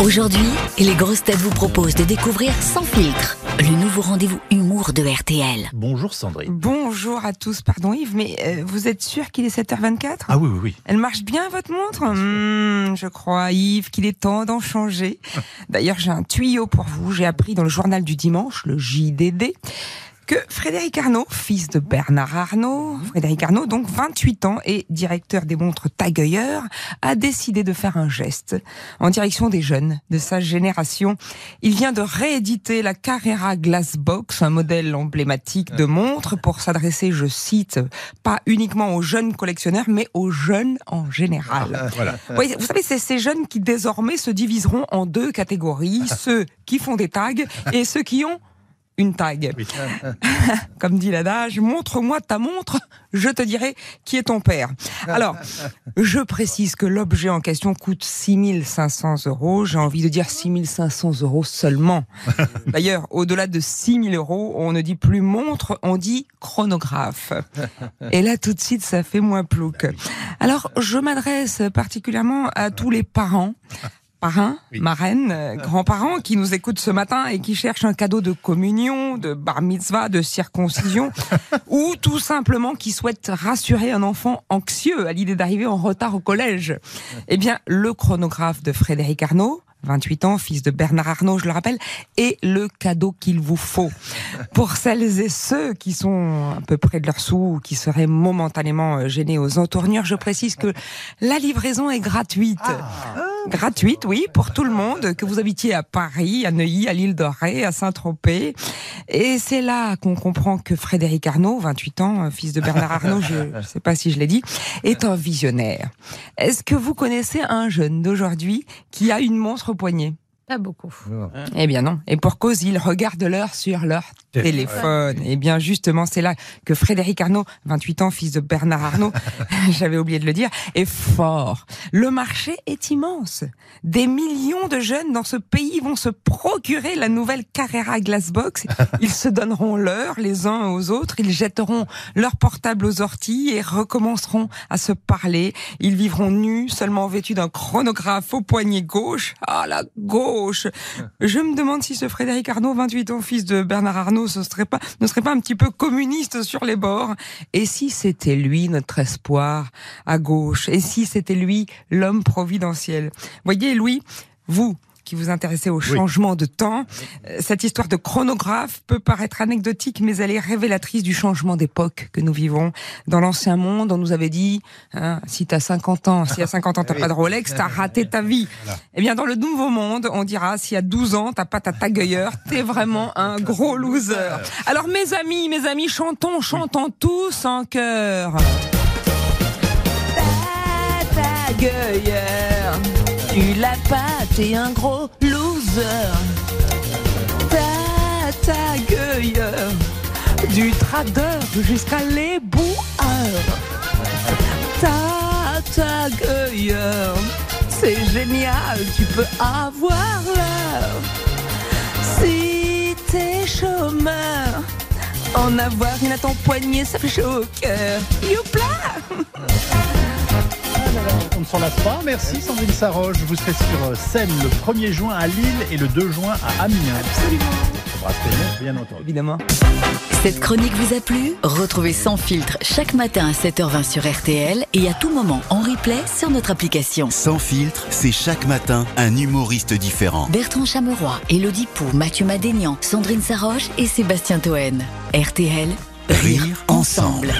Aujourd'hui, les grosses têtes vous proposent de découvrir Sans filtre, le nouveau rendez-vous humour de RTL. Bonjour Sandrine. Bonjour à tous, pardon Yves, mais euh, vous êtes sûr qu'il est 7h24 Ah oui, oui, oui. Elle marche bien votre montre? Hmm, Je crois Yves qu'il est temps d'en changer. D'ailleurs j'ai un tuyau pour vous, j'ai appris dans le journal du dimanche, le JDD, que Frédéric Arnaud, fils de Bernard Arnaud, Frédéric Arnaud, donc 28 ans et directeur des montres Tag Heuer, a décidé de faire un geste en direction des jeunes de sa génération. Il vient de rééditer la Carrera Glassbox, un modèle emblématique de montre pour s'adresser, je cite, pas uniquement aux jeunes collectionneurs, mais aux jeunes en général. Voilà. Oui, vous savez, c'est ces jeunes qui désormais se diviseront en deux catégories, ceux qui font des tags et ceux qui ont une tag. Oui. Comme dit l'adage, montre-moi ta montre, je te dirai qui est ton père. Alors, je précise que l'objet en question coûte 6500 euros. J'ai envie de dire 6500 euros seulement. D'ailleurs, au-delà de 6000 euros, on ne dit plus montre, on dit chronographe. Et là, tout de suite, ça fait moins plouc. Alors, je m'adresse particulièrement à tous les parents parrains, Oui. marraines, euh, grands-parents qui nous écoutent ce matin et qui cherchent un cadeau de communion, de bar mitzvah, de circoncision, ou tout simplement qui souhaitent rassurer un enfant anxieux à l'idée d'arriver en retard au collège. Eh bien, le chronographe de Frédéric Arnaud, 28 ans, fils de Bernard Arnault, je le rappelle, est le cadeau qu'il vous faut. Pour celles et ceux qui sont à peu près de leur sous ou qui seraient momentanément euh, gênés aux entournures, je précise que la livraison est gratuite. Gratuite, oui, pour tout le monde, que vous habitiez à Paris, à Neuilly, à l'île d'Orée, à Saint-Tropez. Et c'est là qu'on comprend que Frédéric Arnaud, 28 ans, euh, fils de Bernard Arnault, je ne sais pas si je l'ai dit, est un visionnaire. Est-ce que vous connaissez un jeune d'aujourd'hui qui a une montre au poignet? Pas beaucoup. eh bien non. Et pour cause, ils regardent l'heure sur leur téléphone. Eh bien justement, c'est là que Frédéric Arnaud, 28 ans, fils de Bernard Arnaud, j'avais oublié de le dire, est fort. Le marché est immense. Des millions de jeunes dans ce pays vont se procurer la nouvelle Carrera Glassbox. Ils se donneront l'heure les uns aux autres. Ils jetteront leur portable aux orties et recommenceront à se parler. Ils vivront nus, seulement vêtus d'un chronographe au poignet gauche. Ah, la gauche Je me demande si ce Frédéric Arnaud, 28 ans, fils de Bernard Arnaud, ne serait pas un petit peu communiste sur les bords. Et si c'était lui notre espoir à gauche? Et si c'était lui l'homme providentiel? Voyez, Louis, vous qui vous intéressez au changement de temps, euh, cette histoire de chronographe peut paraître anecdotique, mais elle est révélatrice du changement d'époque que nous vivons. Dans l'ancien monde, on nous avait dit, hein, si t'as 50 ans, si à 50 ans t'as pas de Rolex, t'as raté ta vie. Eh bien, dans le nouveau monde, on dira, si à 12 ans t'as pas ta tagueilleur, t'es vraiment un gros loser. Alors, mes amis, mes amis, chantons, chantons tous en chœur. Ta tagueilleur, tu l'as pas, t'es un gros loser. Ta tagueilleur, du trader jusqu'à l'éboueur. Ta tagueilleur, c'est génial, tu peux avoir l'heure. Si t'es chômeur, en avoir une à ton poignet, ça fait chaud au cœur. Youpla s'en lasse pas. Merci Sandrine Saroche. Vous serez sur euh, scène le 1er juin à Lille et le 2 juin à Amiens. Absolument. Brasserie, bien entendu. Évidemment. Cette chronique vous a plu? Retrouvez Sans filtre chaque matin à 7h20 sur RTL et à tout moment en replay sur notre application. Sans filtre, c'est chaque matin un humoriste différent. Bertrand Chameroy, Elodie Pou, Mathieu Madénian, Sandrine Saroche et Sébastien Toen. RTL, Rire ensemble.